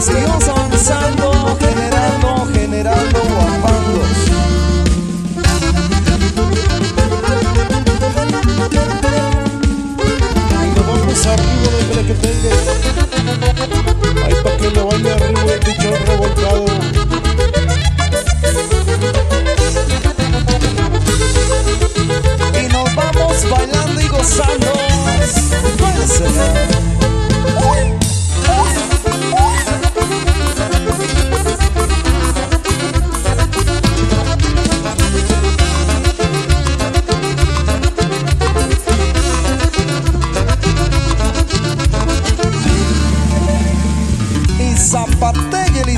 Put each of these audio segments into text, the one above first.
Seguimos avanzando, generando, generando guapangos. Y nos vamos arriba de que tenga.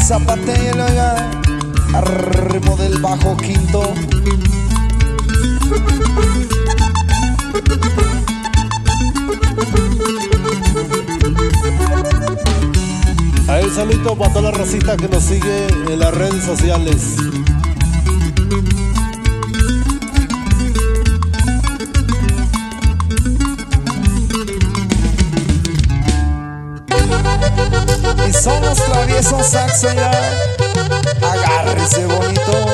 Zapatea y oiga, al del bajo quinto. A el saludito para toda la racita que nos sigue en las redes sociales. Somos traviesos saxo ya. Agárrese bonito.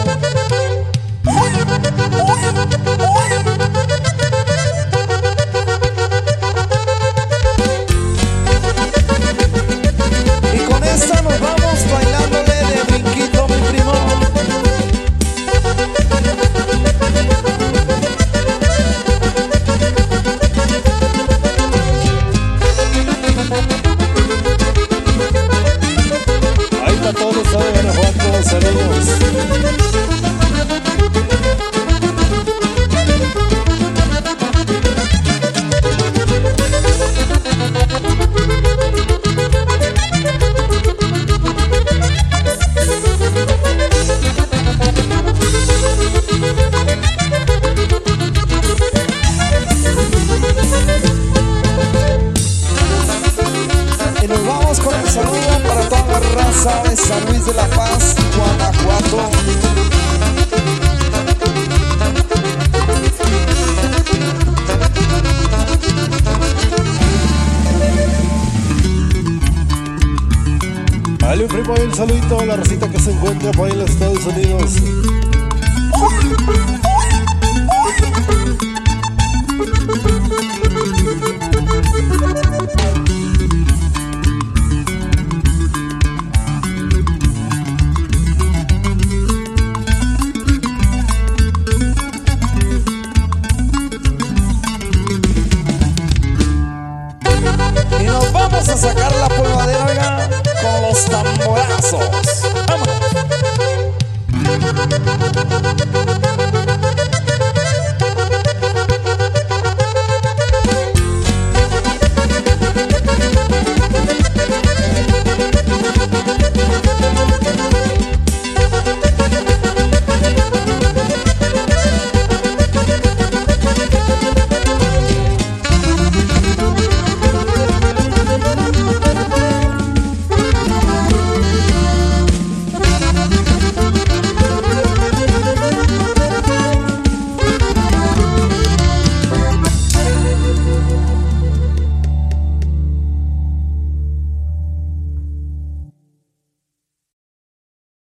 Vamos con el saludo para toda la raza de San Luis de la Paz, Guanajuato. Dale, primo, ahí el saludito a la racita que se encuentra por ahí en los Estados Unidos.